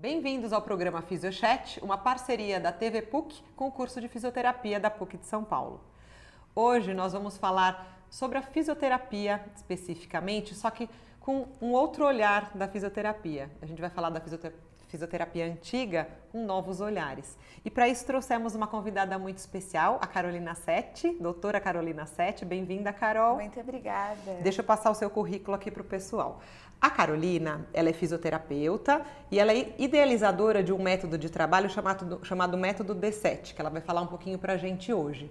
Bem-vindos ao programa Fisiochat, uma parceria da TV PUC com o curso de fisioterapia da PUC de São Paulo. Hoje nós vamos falar sobre a fisioterapia especificamente, só que com um outro olhar da fisioterapia. A gente vai falar da fisioterapia antiga com novos olhares. E para isso trouxemos uma convidada muito especial, a Carolina Sete, doutora Carolina Sete. Bem-vinda, Carol. Muito obrigada. Deixa eu passar o seu currículo aqui para o pessoal. A Carolina, ela é fisioterapeuta e ela é idealizadora de um método de trabalho chamado, chamado método D7, que ela vai falar um pouquinho para a gente hoje.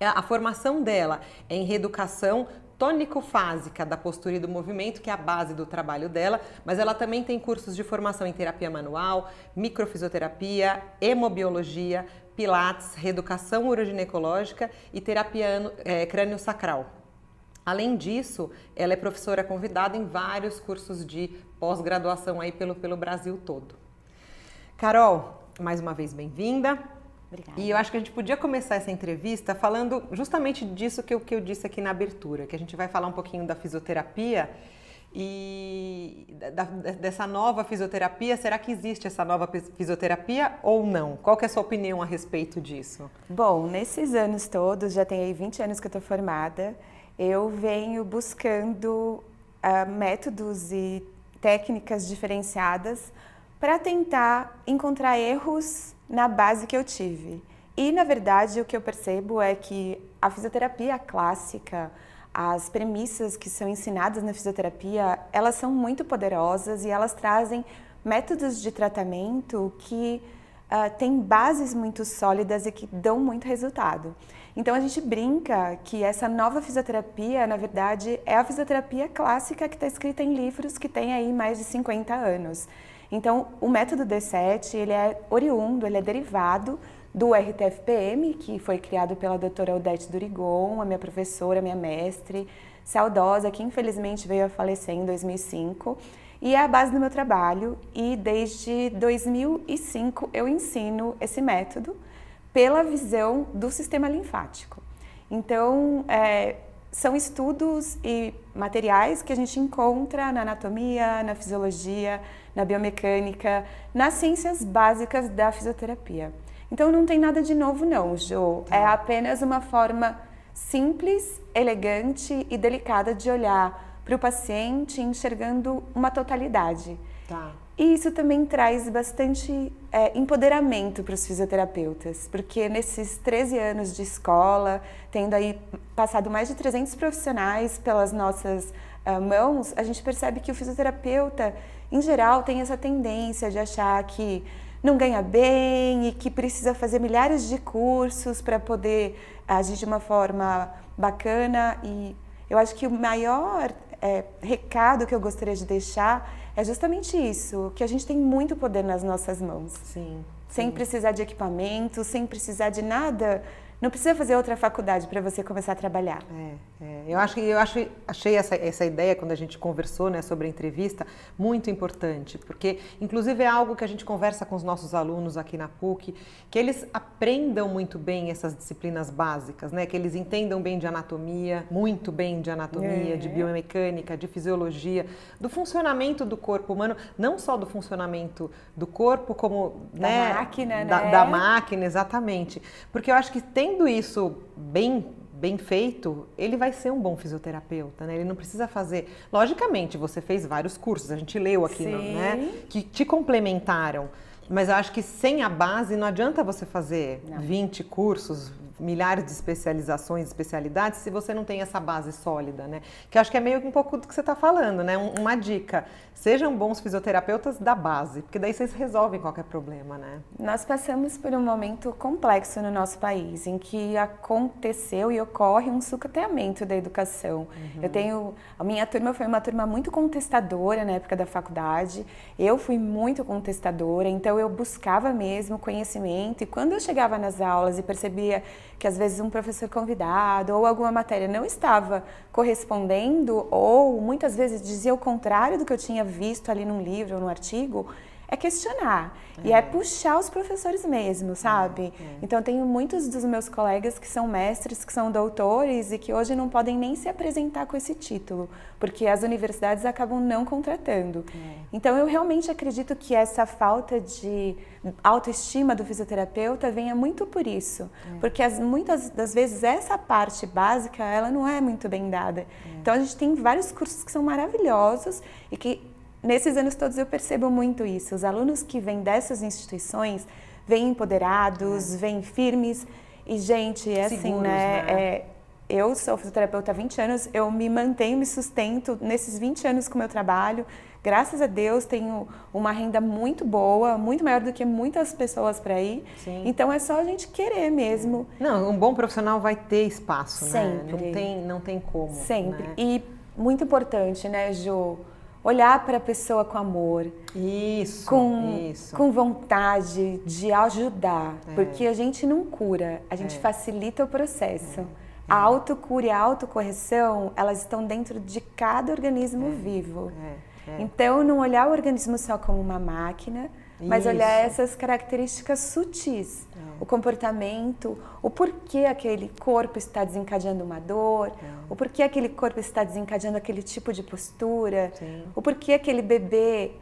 A formação dela é em reeducação tônico-fásica da postura e do movimento, que é a base do trabalho dela, mas ela também tem cursos de formação em terapia manual, microfisioterapia, hemobiologia, pilates, reeducação uroginecológica e terapia é, crânio-sacral. Além disso, ela é professora convidada em vários cursos de pós-graduação aí pelo, pelo Brasil todo. Carol, mais uma vez bem-vinda. Obrigada. E eu acho que a gente podia começar essa entrevista falando justamente disso que eu, que eu disse aqui na abertura, que a gente vai falar um pouquinho da fisioterapia e da, dessa nova fisioterapia. Será que existe essa nova fisioterapia ou não? Qual que é a sua opinião a respeito disso? Bom, nesses anos todos, já tem aí 20 anos que eu estou formada, eu venho buscando uh, métodos e técnicas diferenciadas para tentar encontrar erros na base que eu tive. E, na verdade, o que eu percebo é que a fisioterapia clássica, as premissas que são ensinadas na fisioterapia, elas são muito poderosas e elas trazem métodos de tratamento que uh, têm bases muito sólidas e que dão muito resultado. Então a gente brinca que essa nova fisioterapia, na verdade, é a fisioterapia clássica que está escrita em livros que tem aí mais de 50 anos. Então o método D7 ele é oriundo, ele é derivado do RTFPM, que foi criado pela doutora Odete Durigon, a minha professora, minha mestre, saudosa, que infelizmente veio a falecer em 2005. E é a base do meu trabalho e desde 2005 eu ensino esse método pela visão do sistema linfático. Então, é, são estudos e materiais que a gente encontra na anatomia, na fisiologia, na biomecânica, nas ciências básicas da fisioterapia. Então não tem nada de novo não, Jo. É apenas uma forma simples, elegante e delicada de olhar para o paciente enxergando uma totalidade. Tá. E isso também traz bastante é, empoderamento para os fisioterapeutas, porque nesses 13 anos de escola, tendo aí passado mais de 300 profissionais pelas nossas uh, mãos, a gente percebe que o fisioterapeuta, em geral, tem essa tendência de achar que não ganha bem e que precisa fazer milhares de cursos para poder agir de uma forma bacana. E eu acho que o maior é, recado que eu gostaria de deixar é justamente isso, que a gente tem muito poder nas nossas mãos. Sim. Sem sim. precisar de equipamento, sem precisar de nada não precisa fazer outra faculdade para você começar a trabalhar. É, é. Eu acho que eu acho, achei essa, essa ideia quando a gente conversou né, sobre a entrevista muito importante, porque inclusive é algo que a gente conversa com os nossos alunos aqui na PUC, que eles aprendam muito bem essas disciplinas básicas, né? Que eles entendam bem de anatomia, muito bem de anatomia, é. de biomecânica, de fisiologia, do funcionamento do corpo humano, não só do funcionamento do corpo, como da né, máquina, da, né? da máquina, exatamente. Porque eu acho que tem tendo isso bem bem feito, ele vai ser um bom fisioterapeuta, né? Ele não precisa fazer. Logicamente, você fez vários cursos, a gente leu aqui, no, né? Que te complementaram. Mas eu acho que sem a base não adianta você fazer não. 20 cursos, milhares de especializações, especialidades, se você não tem essa base sólida, né? Que acho que é meio um pouco do que você está falando, né? Uma dica: sejam bons fisioterapeutas da base, porque daí vocês resolvem qualquer problema, né? Nós passamos por um momento complexo no nosso país, em que aconteceu e ocorre um sucateamento da educação. Uhum. Eu tenho, a minha turma foi uma turma muito contestadora na época da faculdade. Eu fui muito contestadora, então eu buscava mesmo conhecimento e quando eu chegava nas aulas e percebia que às vezes um professor convidado ou alguma matéria não estava correspondendo ou muitas vezes dizia o contrário do que eu tinha visto ali num livro ou num artigo, é questionar. É. E é puxar os professores mesmo, sabe? É, é. Então, tenho muitos dos meus colegas que são mestres, que são doutores e que hoje não podem nem se apresentar com esse título, porque as universidades acabam não contratando. É. Então, eu realmente acredito que essa falta de autoestima do fisioterapeuta venha muito por isso. É. Porque as, muitas das vezes essa parte básica, ela não é muito bem dada. É. Então, a gente tem vários cursos que são maravilhosos e que nesses anos todos eu percebo muito isso. Os alunos que vêm dessas instituições vêm empoderados, é. vêm firmes. E, gente, é assim, Seguros, assim, né? né? É, eu sou fisioterapeuta há 20 anos, eu me mantenho, me sustento nesses 20 anos com o meu trabalho. Graças a Deus tenho uma renda muito boa, muito maior do que muitas pessoas para ir. Sim. Então é só a gente querer mesmo. Não, um bom profissional vai ter espaço, Sempre. né? Não tem, não tem como. Sempre. Né? E muito importante, né, Jo? Olhar para a pessoa com amor. Isso, com, isso. com vontade de ajudar. É. Porque a gente não cura, a gente é. facilita o processo. É. A autocura e a autocorreção, elas estão dentro de cada organismo é. vivo. É. É. Então, não olhar o organismo só como uma máquina, mas Isso. olhar essas características sutis, é. o comportamento, o porquê aquele corpo está desencadeando uma dor, é. o porquê aquele corpo está desencadeando aquele tipo de postura, Sim. o porquê aquele bebê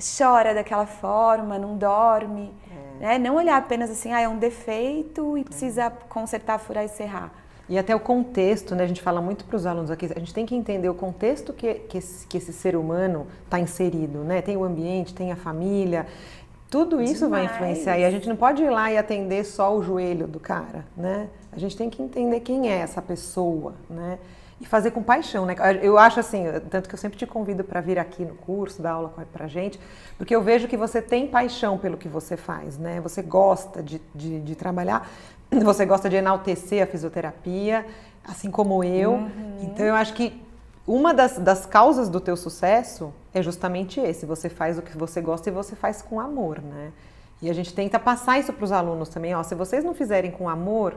chora daquela forma, não dorme. É. Né? Não olhar apenas assim, ah, é um defeito e precisa consertar, furar e serrar. E até o contexto, né? A gente fala muito para os alunos aqui, a gente tem que entender o contexto que, que, esse, que esse ser humano está inserido, né? Tem o ambiente, tem a família, tudo isso Demais. vai influenciar. E a gente não pode ir lá e atender só o joelho do cara, né? A gente tem que entender quem é essa pessoa, né? E fazer com paixão, né? Eu acho assim, tanto que eu sempre te convido para vir aqui no curso, dar aula para gente, porque eu vejo que você tem paixão pelo que você faz, né? Você gosta de, de, de trabalhar, você gosta de enaltecer a fisioterapia, assim como eu. Uhum. Então eu acho que uma das, das causas do teu sucesso é justamente esse. Você faz o que você gosta e você faz com amor, né? E a gente tenta passar isso para os alunos também. Ó, se vocês não fizerem com amor,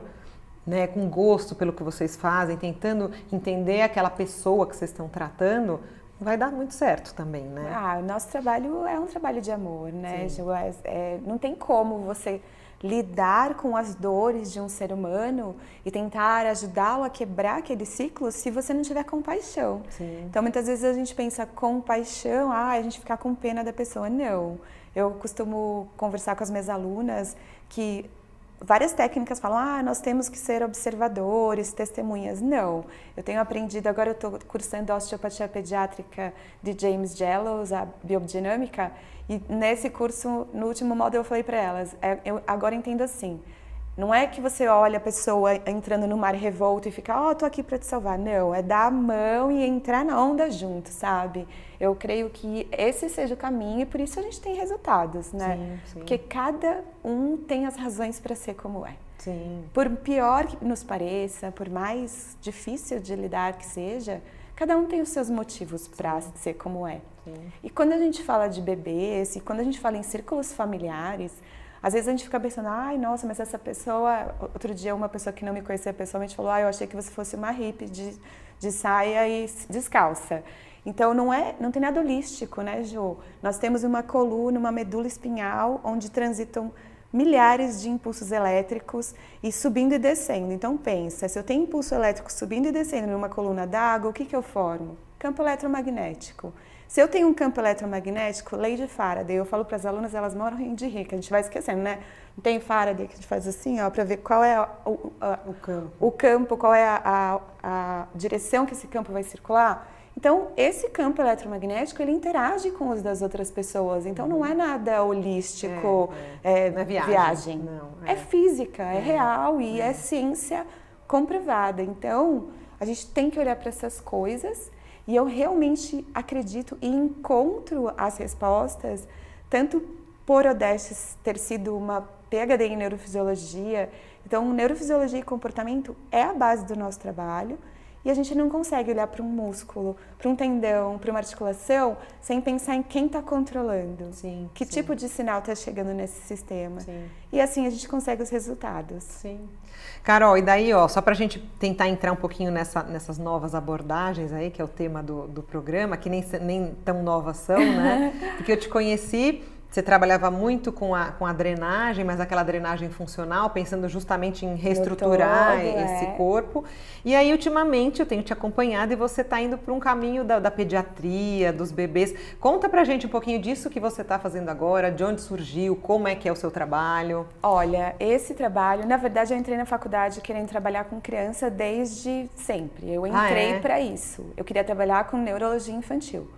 né, com gosto pelo que vocês fazem, tentando entender aquela pessoa que vocês estão tratando, vai dar muito certo também, né? Ah, o nosso trabalho é um trabalho de amor, né? É, é, não tem como você lidar com as dores de um ser humano e tentar ajudá-lo a quebrar aquele ciclo se você não tiver compaixão. Sim. Então, muitas vezes a gente pensa compaixão, ah, a gente ficar com pena da pessoa. Não. Eu costumo conversar com as minhas alunas que várias técnicas falam, ah, nós temos que ser observadores, testemunhas. Não, eu tenho aprendido, agora eu estou cursando osteopatia pediátrica de James Jellows, a biodinâmica, e nesse curso, no último módulo, eu falei para elas: é, eu agora entendo assim. Não é que você olha a pessoa entrando no mar revolto e fica, ó, oh, tô aqui para te salvar. Não, é dar a mão e entrar na onda junto, sabe? Eu creio que esse seja o caminho e por isso a gente tem resultados, né? Sim, sim. Porque cada um tem as razões para ser como é. Sim. Por pior que nos pareça, por mais difícil de lidar que seja, cada um tem os seus motivos para ser como é. Sim. E quando a gente fala de bebês e quando a gente fala em círculos familiares, às vezes a gente fica pensando, ai, nossa, mas essa pessoa. Outro dia, uma pessoa que não me conhecia pessoalmente falou, ai, eu achei que você fosse uma hippie de, de saia e descalça. Então não é, não tem nada holístico, né, Jo? Nós temos uma coluna, uma medula espinhal onde transitam milhares de impulsos elétricos e subindo e descendo. Então pensa, se eu tenho impulso elétrico subindo e descendo numa coluna d'água, o que que eu formo? Campo eletromagnético. Se eu tenho um campo eletromagnético, lei de Faraday, eu falo para as alunas, elas moram de rica, a gente vai esquecendo, né? Tem Faraday que a gente faz assim, ó, para ver qual é o, a, o, campo. o campo, qual é a, a, a direção que esse campo vai circular. Então, esse campo eletromagnético, ele interage com os das outras pessoas. Então, não é nada holístico, é, é. É, é viagem. viagem. Não, é. é. física, é, é. real e é. ciência comprovada. Então, a gente tem que olhar para essas coisas e eu realmente acredito e encontro as respostas, tanto por Odestes ter sido uma PhD em neurofisiologia. Então, neurofisiologia e comportamento é a base do nosso trabalho. E a gente não consegue olhar para um músculo, para um tendão, para uma articulação, sem pensar em quem está controlando. Sim, que sim. tipo de sinal está chegando nesse sistema. Sim. E assim a gente consegue os resultados. Sim. Carol, e daí, ó, só para a gente tentar entrar um pouquinho nessa, nessas novas abordagens aí, que é o tema do, do programa, que nem, nem tão novas são, né? Porque eu te conheci você trabalhava muito com a, com a drenagem, mas aquela drenagem funcional, pensando justamente em reestruturar todo, esse é. corpo. E aí, ultimamente, eu tenho te acompanhado e você está indo para um caminho da, da, pediatria, dos bebês. Conta pra gente um pouquinho disso que você está fazendo agora, de onde surgiu, como é que é o seu trabalho. Olha, esse trabalho, na verdade, eu entrei na faculdade querendo trabalhar com criança desde sempre. Eu entrei ah, é? para isso. Eu queria trabalhar com neurologia infantil.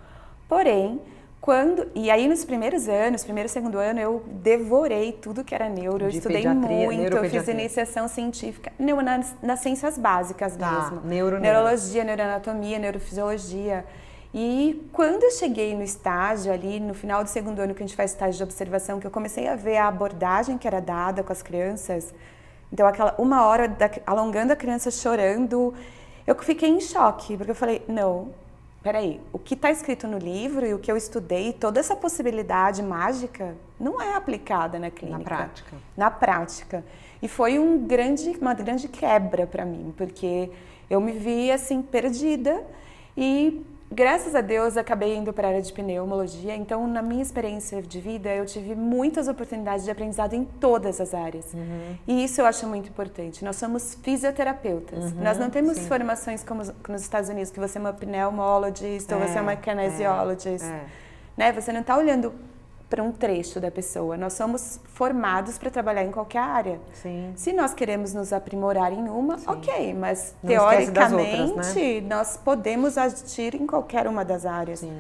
Porém, quando, e aí nos primeiros anos, primeiro e segundo ano, eu devorei tudo que era neuro, eu estudei muito, eu fiz iniciação científica, neuro, nas, nas ciências básicas tá, mesmo. Neuro, Neurologia, neuro. neuroanatomia, neurofisiologia. E quando eu cheguei no estágio ali, no final do segundo ano que a gente faz estágio de observação, que eu comecei a ver a abordagem que era dada com as crianças, então aquela uma hora da, alongando a criança chorando, eu fiquei em choque, porque eu falei, não, peraí, o que está escrito no livro e o que eu estudei, toda essa possibilidade mágica não é aplicada na clínica. Na prática. Na prática. E foi um grande, uma grande quebra para mim, porque eu me vi assim perdida e Graças a Deus acabei indo para a área de pneumologia, então na minha experiência de vida eu tive muitas oportunidades de aprendizado em todas as áreas. Uhum. E isso eu acho muito importante. Nós somos fisioterapeutas. Uhum, Nós não temos sim. formações como nos Estados Unidos, que você é uma pneumologist é, ou você é uma é, kinesiologist. É, é. Né? Você não está olhando para um trecho da pessoa. Nós somos formados para trabalhar em qualquer área. Sim. Se nós queremos nos aprimorar em uma, Sim. ok, mas Não teoricamente outras, né? nós podemos agir em qualquer uma das áreas. Sim.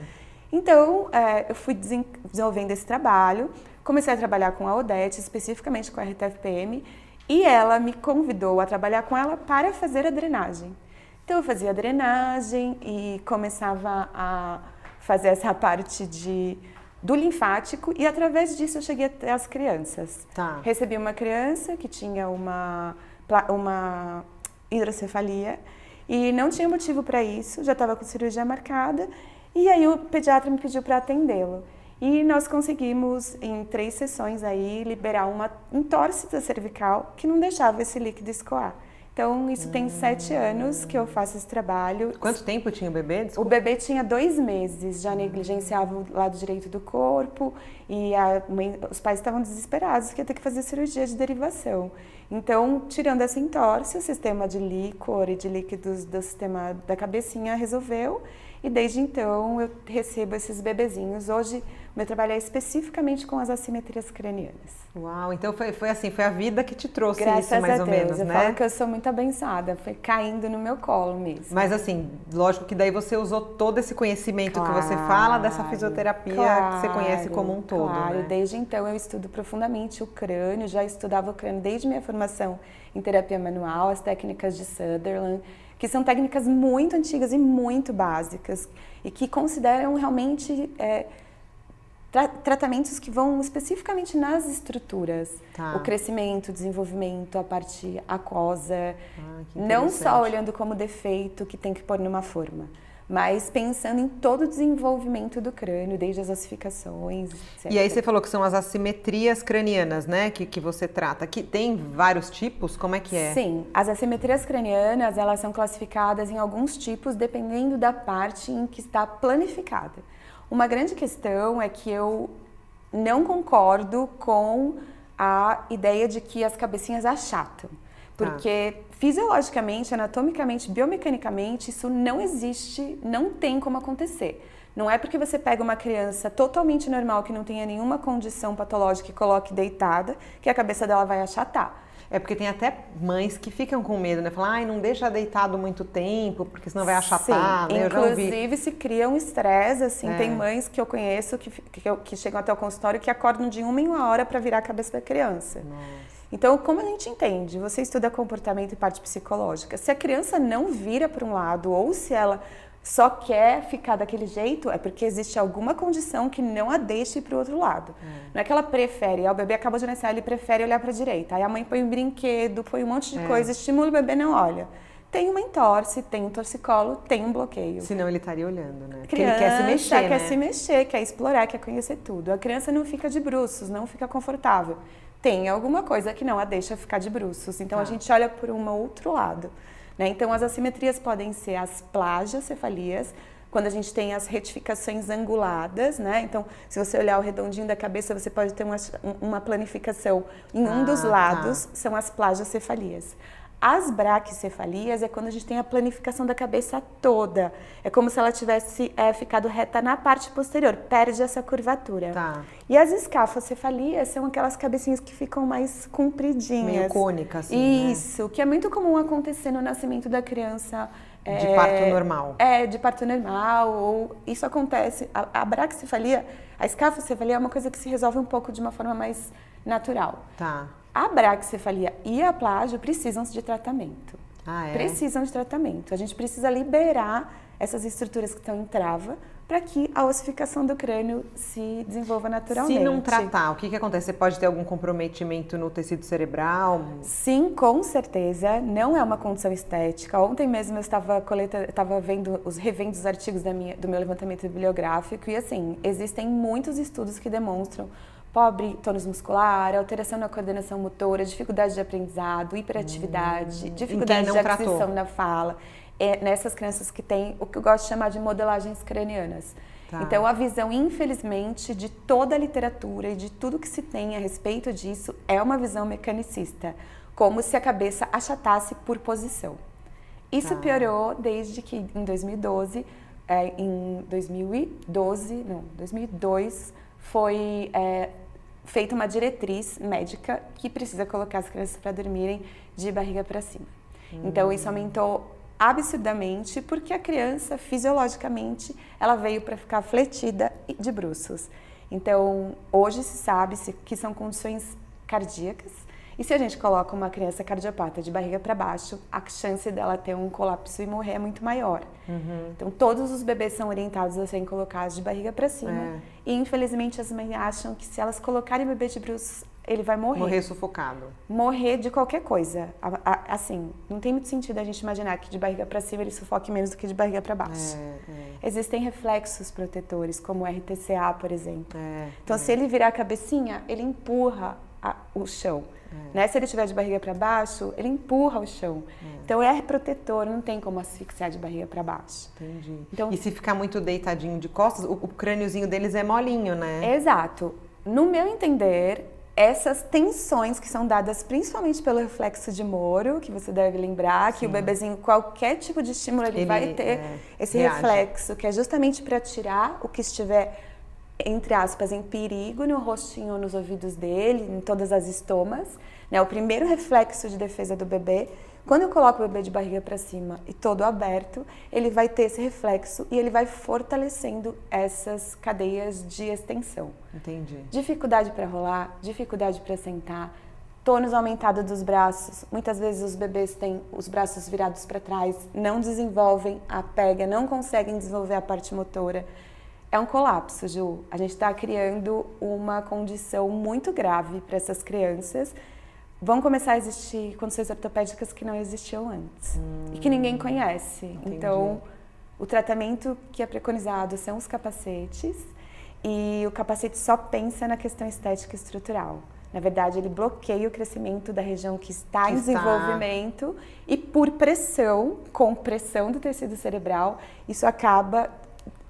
Então, é, eu fui desenvolvendo esse trabalho, comecei a trabalhar com a Odete, especificamente com a RTFPM, e ela me convidou a trabalhar com ela para fazer a drenagem. Então, eu fazia a drenagem e começava a fazer essa parte de do linfático e através disso eu cheguei até as crianças. Tá. Recebi uma criança que tinha uma, uma hidrocefalia e não tinha motivo para isso, já estava com cirurgia marcada e aí o pediatra me pediu para atendê-lo. E nós conseguimos, em três sessões aí, liberar uma entorse da cervical que não deixava esse líquido escoar. Então, isso tem sete anos que eu faço esse trabalho. Quanto tempo tinha o bebê? Desculpa. O bebê tinha dois meses, já negligenciava o lado direito do corpo e mãe, os pais estavam desesperados que ia ter que fazer cirurgia de derivação. Então, tirando essa entorse, o sistema de líquor e de líquidos do sistema da cabecinha resolveu e desde então eu recebo esses bebezinhos. Hoje, meu trabalho é especificamente com as assimetrias cranianas. Uau, então foi, foi assim, foi a vida que te trouxe Graças isso, mais ou Deus. menos, eu né? Eu falo que eu sou muito abençoada, foi caindo no meu colo mesmo. Mas assim, lógico que daí você usou todo esse conhecimento claro, que você fala dessa fisioterapia claro, que você conhece como um todo, Claro, né? desde então eu estudo profundamente o crânio, já estudava o crânio desde minha formação em terapia manual, as técnicas de Sutherland, que são técnicas muito antigas e muito básicas e que consideram realmente... É, tra tratamentos que vão especificamente nas estruturas. Tá. O crescimento, o desenvolvimento, a parte aquosa. Ah, não só olhando como defeito que tem que pôr numa forma, mas pensando em todo o desenvolvimento do crânio, desde as ossificações. Etc. E aí você falou que são as assimetrias cranianas, né, que, que você trata. Que tem vários tipos, como é que é? Sim, as assimetrias cranianas, elas são classificadas em alguns tipos, dependendo da parte em que está planificada. Uma grande questão é que eu não concordo com a ideia de que as cabecinhas achatam. Porque tá. fisiologicamente, anatomicamente, biomecanicamente, isso não existe, não tem como acontecer. Não é porque você pega uma criança totalmente normal, que não tenha nenhuma condição patológica e coloque deitada, que a cabeça dela vai achatar. É porque tem até mães que ficam com medo, né? Falam, ai, não deixa deitado muito tempo, porque senão vai achatar, Sim, né? Inclusive, se cria um estresse, assim. É. Tem mães que eu conheço que, que, que, chegam até o consultório que acordam de uma em uma hora para virar a cabeça da criança. Nossa. Então, como a gente entende? Você estuda comportamento e parte psicológica. Se a criança não vira para um lado ou se ela só quer ficar daquele jeito, é porque existe alguma condição que não a deixe para o outro lado. É. Não é que ela prefere, ah, o bebê acabou de nascer, ele prefere olhar para a direita. Aí a mãe põe um brinquedo, põe um monte de é. coisa, estimula o bebê, não olha. Tem uma entorse, tem um torcicolo, tem um bloqueio. Senão ele estaria olhando, né? Porque ele quer se mexer, quer né? se mexer, quer explorar, quer conhecer tudo. A criança não fica de bruços, não fica confortável. Tem alguma coisa que não a deixa ficar de bruços. Então ah. a gente olha por um outro lado. Né? Então, as assimetrias podem ser as plagiocefalias, quando a gente tem as retificações anguladas, né? Então, se você olhar o redondinho da cabeça, você pode ter uma, uma planificação em um ah, dos tá. lados, tá. são as plagiocefalias. As braquicefalias é quando a gente tem a planificação da cabeça toda. É como se ela tivesse é, ficado reta na parte posterior, perde essa curvatura. Tá. E as escafocefalias são aquelas cabecinhas que ficam mais compridinhas. Meio cônicas, assim, né? Isso, né? que é muito comum acontecer no nascimento da criança. De é, parto normal. É, de parto normal. Ou isso acontece. A, a braquicefalia, a escafocefalia é uma coisa que se resolve um pouco de uma forma mais natural. Tá. A braquicefalia e a plágio precisam de tratamento. Ah, é? Precisam de tratamento. A gente precisa liberar essas estruturas que estão em trava para que a ossificação do crânio se desenvolva naturalmente. Se não tratar, o que, que acontece? Você pode ter algum comprometimento no tecido cerebral? Sim, com certeza. Não é uma condição estética. Ontem mesmo eu estava, coleta, estava vendo os revendo os artigos da minha, do meu levantamento bibliográfico e assim existem muitos estudos que demonstram pobre tônus muscular, alteração na coordenação motora, dificuldade de aprendizado, hiperatividade, hum, dificuldade de aquisição tratou. na fala. É nessas crianças que têm o que eu gosto de chamar de modelagens cranianas. Tá. Então, a visão, infelizmente, de toda a literatura e de tudo que se tem a respeito disso é uma visão mecanicista, como se a cabeça achatasse por posição. Isso tá. piorou desde que, em 2012, é, em 2012, não, 2002, foi é, feita uma diretriz médica que precisa colocar as crianças para dormirem de barriga para cima. Hum. Então isso aumentou absurdamente porque a criança fisiologicamente ela veio para ficar fletida de bruços. Então hoje se sabe que são condições cardíacas e se a gente coloca uma criança cardiopata de barriga para baixo, a chance dela ter um colapso e morrer é muito maior. Uhum. Então, todos os bebês são orientados a serem colocados de barriga para cima. É. E, infelizmente, as mães acham que se elas colocarem o bebê de bruços, ele vai morrer. Morrer sufocado. Morrer de qualquer coisa. Assim, não tem muito sentido a gente imaginar que de barriga para cima ele sufoque menos do que de barriga para baixo. É, é. Existem reflexos protetores, como o RTCA, por exemplo. É, então, é. se ele virar a cabecinha, ele empurra a, o chão. É. Né? Se ele estiver de barriga para baixo, ele empurra o chão. É. Então é protetor, não tem como asfixiar de barriga para baixo. Entendi. Então, e se ficar muito deitadinho de costas, o, o crâniozinho deles é molinho, né? Exato. No meu entender, essas tensões que são dadas principalmente pelo reflexo de Moro, que você deve lembrar, Sim. que o bebezinho, qualquer tipo de estímulo, ele, ele vai ter é, esse reage. reflexo, que é justamente para tirar o que estiver entre aspas, em perigo no rostinho nos ouvidos dele, em todas as estomas. Né? O primeiro reflexo de defesa do bebê, quando eu coloco o bebê de barriga para cima e todo aberto, ele vai ter esse reflexo e ele vai fortalecendo essas cadeias de extensão. Entendi. Dificuldade para rolar, dificuldade para sentar, tônus aumentado dos braços. Muitas vezes os bebês têm os braços virados para trás, não desenvolvem a pega, não conseguem desenvolver a parte motora. É um colapso, Ju. A gente está criando uma condição muito grave para essas crianças. Vão começar a existir condições ortopédicas que não existiam antes hum, e que ninguém conhece. Entendi. Então, o tratamento que é preconizado são os capacetes e o capacete só pensa na questão estética e estrutural. Na verdade, ele bloqueia o crescimento da região que está que em desenvolvimento está... e por pressão, com pressão do tecido cerebral, isso acaba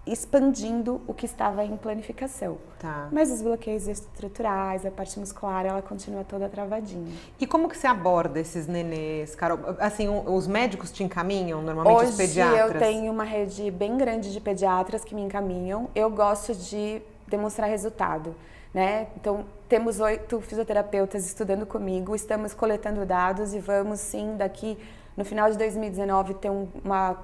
expandindo o que estava em planificação. Tá. Mas os bloqueios estruturais, a parte muscular, ela continua toda travadinha. E como que você aborda esses nenês, Carol? Assim, os médicos te encaminham, normalmente Hoje os pediatras? eu tenho uma rede bem grande de pediatras que me encaminham. Eu gosto de demonstrar resultado. Né? Então, temos oito fisioterapeutas estudando comigo, estamos coletando dados e vamos sim, daqui no final de 2019, ter uma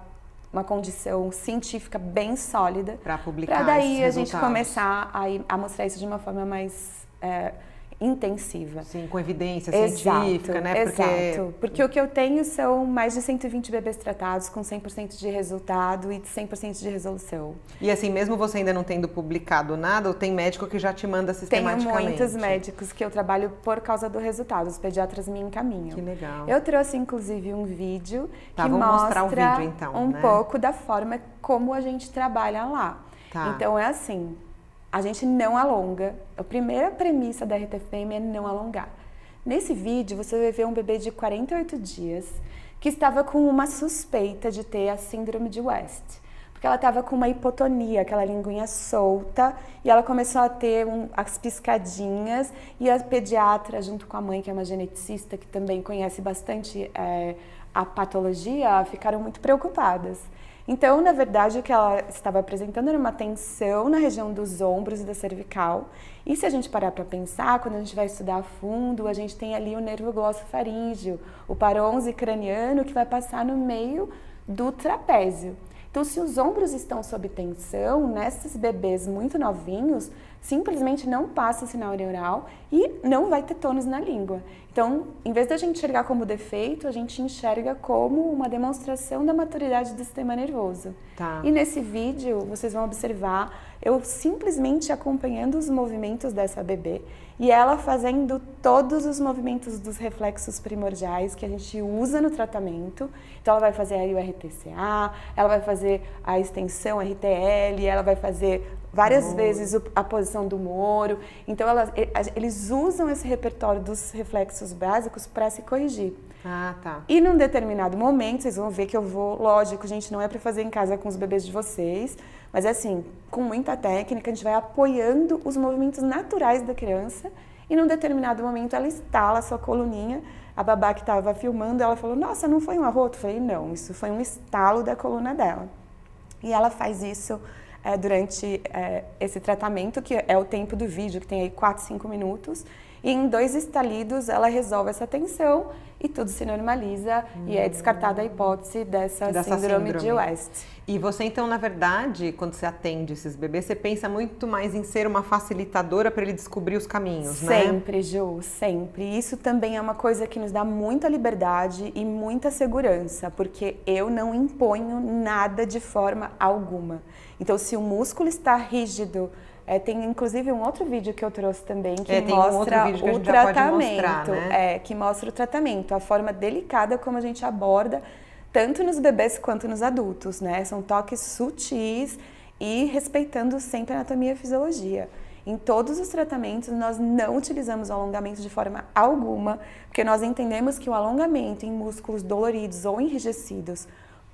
uma condição científica bem sólida. Para publicar Para daí a gente começar a, a, mostrar isso de uma forma mais é, intensiva. Sim, com evidência científica, né? Porque... Exato. Porque o que eu tenho são mais de 120 bebês tratados com 100% de resultado e 100% de resolução. E assim, mesmo você ainda não tendo publicado nada, tem médico que já te manda sistematicamente? Tenho muitos médicos que eu trabalho por causa do resultado. Os pediatras me encaminham. Que legal. Eu trouxe, inclusive, um vídeo tá, que mostra vídeo, então, um né? pouco da forma como a gente trabalha lá. Tá. Então, é assim, a gente não alonga. A primeira premissa da RTFM é não alongar. Nesse vídeo, você vai ver um bebê de 48 dias que estava com uma suspeita de ter a síndrome de West. porque ela estava com uma hipotonia, aquela linguinha solta, e ela começou a ter um, as piscadinhas, e a pediatra, junto com a mãe, que é uma geneticista, que também conhece bastante é, a patologia, ficaram muito preocupadas. Então, na verdade, o que ela estava apresentando era uma tensão na região dos ombros e da cervical. E se a gente parar para pensar, quando a gente vai estudar a fundo, a gente tem ali o nervo glossofaríngeo, o paronze craniano que vai passar no meio do trapézio. Então, se os ombros estão sob tensão, nesses bebês muito novinhos, simplesmente não passa o sinal neural e não vai ter tônus na língua. Então, em vez da gente enxergar como defeito, a gente enxerga como uma demonstração da maturidade do sistema nervoso. Tá. E nesse vídeo, vocês vão observar eu simplesmente acompanhando os movimentos dessa bebê e ela fazendo todos os movimentos dos reflexos primordiais que a gente usa no tratamento. Então, ela vai fazer aí o RTCA, ela vai fazer a extensão RTL, ela vai fazer várias Moro. vezes a posição do Moro. Então, ela, eles usam esse repertório dos reflexos básicos para se corrigir. Ah, tá. E num determinado momento, vocês vão ver que eu vou, lógico, gente, não é para fazer em casa com os bebês de vocês, mas é assim, com muita técnica, a gente vai apoiando os movimentos naturais da criança e num determinado momento ela instala a sua coluninha. A babá que estava filmando, ela falou: Nossa, não foi um arroto? Eu falei: Não, isso foi um estalo da coluna dela. E ela faz isso é, durante é, esse tratamento, que é o tempo do vídeo, que tem aí 4, 5 minutos. E em dois estalidos ela resolve essa tensão e tudo se normaliza hum. e é descartada a hipótese dessa, dessa síndrome, síndrome, de West. E você então, na verdade, quando você atende esses bebês, você pensa muito mais em ser uma facilitadora para ele descobrir os caminhos, sempre, né? Sempre, Ju, sempre. Isso também é uma coisa que nos dá muita liberdade e muita segurança, porque eu não imponho nada de forma alguma. Então, se o músculo está rígido, é, tem inclusive um outro vídeo que eu trouxe também que é, mostra um que o tratamento, mostrar, né? é, que mostra o tratamento, a forma delicada como a gente aborda tanto nos bebês quanto nos adultos, né? São toques sutis e respeitando sempre a anatomia e a fisiologia. Em todos os tratamentos, nós não utilizamos o alongamento de forma alguma, porque nós entendemos que o alongamento em músculos doloridos ou enrijecidos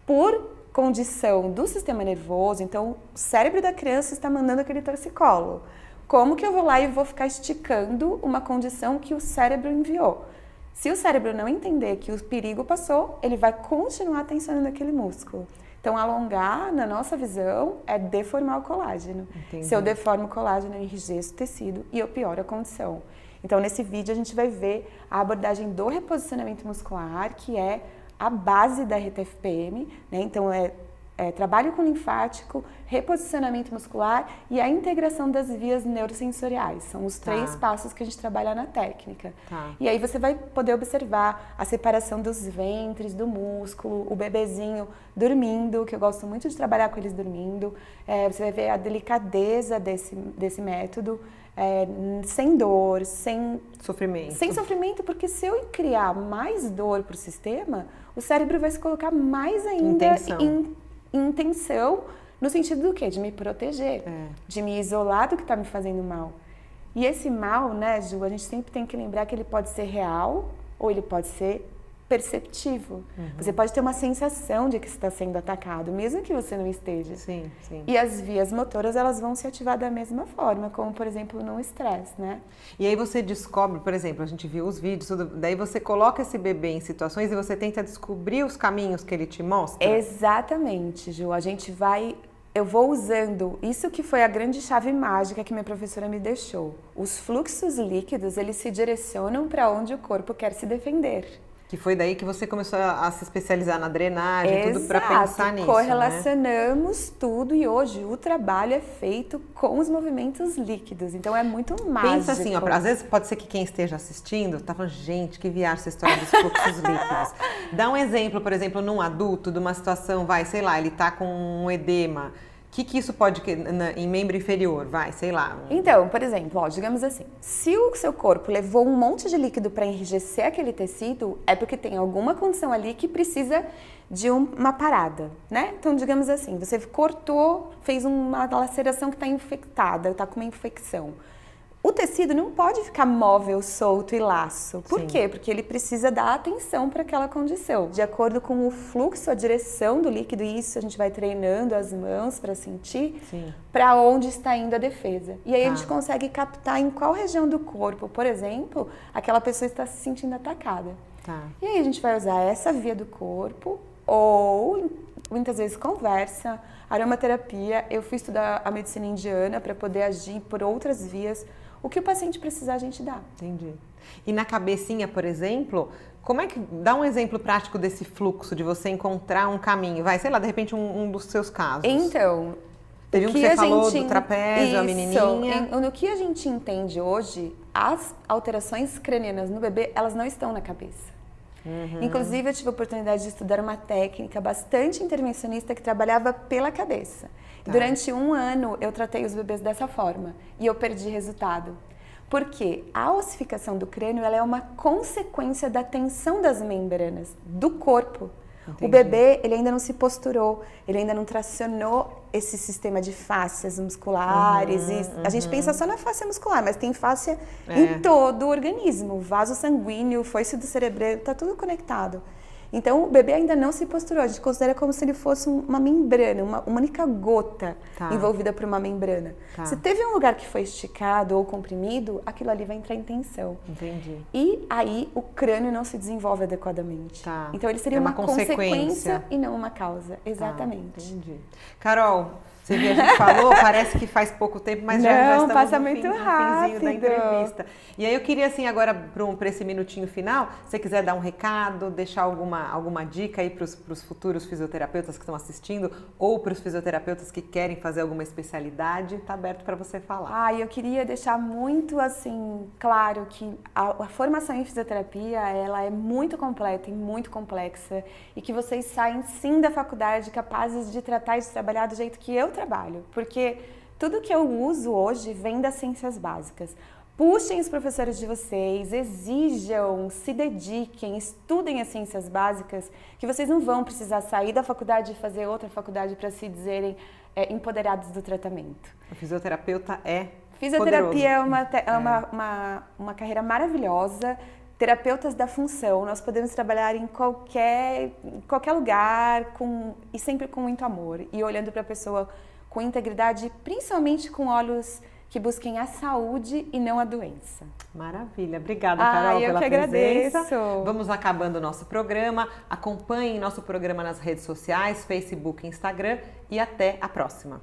por condição do sistema nervoso, então o cérebro da criança está mandando aquele torcicolo. Como que eu vou lá e vou ficar esticando uma condição que o cérebro enviou? Se o cérebro não entender que o perigo passou, ele vai continuar tensionando aquele músculo. Então, alongar, na nossa visão, é deformar o colágeno. Entendi. Se eu deformo o colágeno, eu enrijeço o tecido e eu pioro a condição. Então, nesse vídeo, a gente vai ver a abordagem do reposicionamento muscular, que é a base da RTFPM, né? Então é, é, trabalho com linfático, reposicionamento muscular e a integração das vias neurosensoriais. São os tá. três passos que a gente trabalha na técnica. Tá. E aí você vai poder observar a separação dos ventres, do músculo, o bebezinho dormindo, que eu gosto muito de trabalhar com eles dormindo. É, você vai ver a delicadeza desse, desse método é, sem dor, sem sofrimento. Sem sofrimento, porque se eu criar mais dor para o sistema, o cérebro vai se colocar mais ainda intenção. Em, em tensão, no sentido do quê? De me proteger, é. de me isolar do que está me fazendo mal. E esse mal, né, Ju, a gente sempre tem que lembrar que ele pode ser real ou ele pode ser perceptivo. Uhum. Você pode ter uma sensação de que está sendo atacado, mesmo que você não esteja. Sim, sim. E as vias motoras, elas vão se ativar da mesma forma, como, por exemplo, no estresse, né? E aí você descobre, por exemplo, a gente viu os vídeos, tudo, daí você coloca esse bebê em situações e você tenta descobrir os caminhos que ele te mostra? Exatamente, Ju. A gente vai eu vou usando isso que foi a grande chave mágica que minha professora me deixou. Os fluxos líquidos, eles se direcionam para onde o corpo quer se defender. Que foi daí que você começou a, se especializar na drenagem, Exato. tudo para pensar nisso. Né? Correlacionamos né? tudo e hoje o trabalho é feito com os movimentos líquidos. Então é muito mágico. Pensa assim, ó, às vezes pode ser que quem esteja assistindo tá falando, gente, que viagem essa história dos fluxos líquidos. Dá um exemplo, por exemplo, num adulto, de uma situação, vai, sei lá, ele tá com um edema que, que isso pode, em membro inferior, vai, sei lá. Então, por exemplo, ó, digamos assim, se o seu corpo levou um monte de líquido para enrijecer aquele tecido, é porque tem alguma condição ali que precisa de um, uma parada, né? Então, digamos assim, você cortou, fez uma laceração que está infectada, está com uma infecção. O tecido não pode ficar móvel, solto e laço. Por Sim. quê? Porque ele precisa dar atenção para aquela condição. De acordo com o fluxo, a direção do líquido, e isso a gente vai treinando as mãos para sentir, para onde está indo a defesa. E aí a Tá. gente consegue captar em qual região do corpo, por exemplo, aquela pessoa está se sentindo atacada. Tá. E aí a gente vai usar essa via do corpo ou muitas vezes conversa, aromaterapia. Eu fui estudar a medicina indiana para poder agir por outras vias. O que o paciente precisar a gente dá. Entendi. E na cabecinha, por exemplo, como é que. Dá um exemplo prático desse fluxo de você encontrar um caminho. Vai, sei lá, de repente, um, um dos seus casos. Então, Teve um que você a falou gente- do trapézio, a Isso. menininha. Em- no que a gente entende hoje, as alterações cranianas no bebê, elas não estão na cabeça. Uhum. Inclusive, eu tive a oportunidade de estudar uma técnica bastante intervencionista que trabalhava pela cabeça. Tá. Durante um ano, eu tratei os bebês dessa forma e eu perdi resultado. Porque a ossificação do crânio ela é uma consequência da tensão das membranas do corpo. O Entendi. bebê, ele ainda não se posturou, ele ainda não tracionou esse sistema de fáscias musculares. Uhum, e A gente pensa só na fáscia muscular, mas tem fáscia É. em todo o organismo. O vaso sanguíneo, foice do cerebelo, tá tudo conectado. Então, o bebê ainda não se posturou. A gente considera como se ele fosse um- uma membrana, uma, uma única gota Tá. envolvida por uma membrana. Tá. Se teve um lugar que foi esticado ou comprimido, aquilo ali vai entrar em tensão. Entendi. E aí o crânio não se desenvolve adequadamente. Tá. Então ele seria É uma uma, consequência. consequência e não uma causa. Tá, Exatamente. entendi. Carol, você viu, a gente falou, parece que faz pouco tempo, mas já, já Não, estamos passa no, muito fim, finzinho da rápido. entrevista. E aí eu queria, assim, agora, para um, esse minutinho final, se você quiser dar um recado, deixar alguma, alguma dica aí para os futuros fisioterapeutas que estão assistindo, ou para os fisioterapeutas que querem fazer alguma especialidade, está aberto para você falar. Ah, eu queria deixar muito assim claro que a, a formação em fisioterapia ela é muito completa e muito complexa e que vocês saem sim da faculdade capazes de tratar e de trabalhar do jeito que eu trabalho, porque tudo que eu uso hoje vem das ciências básicas. Puxem os professores de vocês, exijam, se dediquem, estudem as ciências básicas, que vocês não vão precisar sair da faculdade e fazer outra faculdade para se dizerem é, empoderados do tratamento. O fisioterapeuta é Fisioterapia é, poderoso. uma, te- é uma, uma, uma carreira maravilhosa. Terapeutas da função, nós podemos trabalhar em qualquer, em qualquer lugar com, e sempre com muito amor e olhando para a pessoa com integridade, principalmente com olhos que busquem a saúde e não a doença. Maravilha, obrigada Ah, Carol eu pela que presença. agradeço. Vamos acabando o nosso programa. Acompanhem nosso programa nas redes sociais, Facebook Instagram e até a próxima.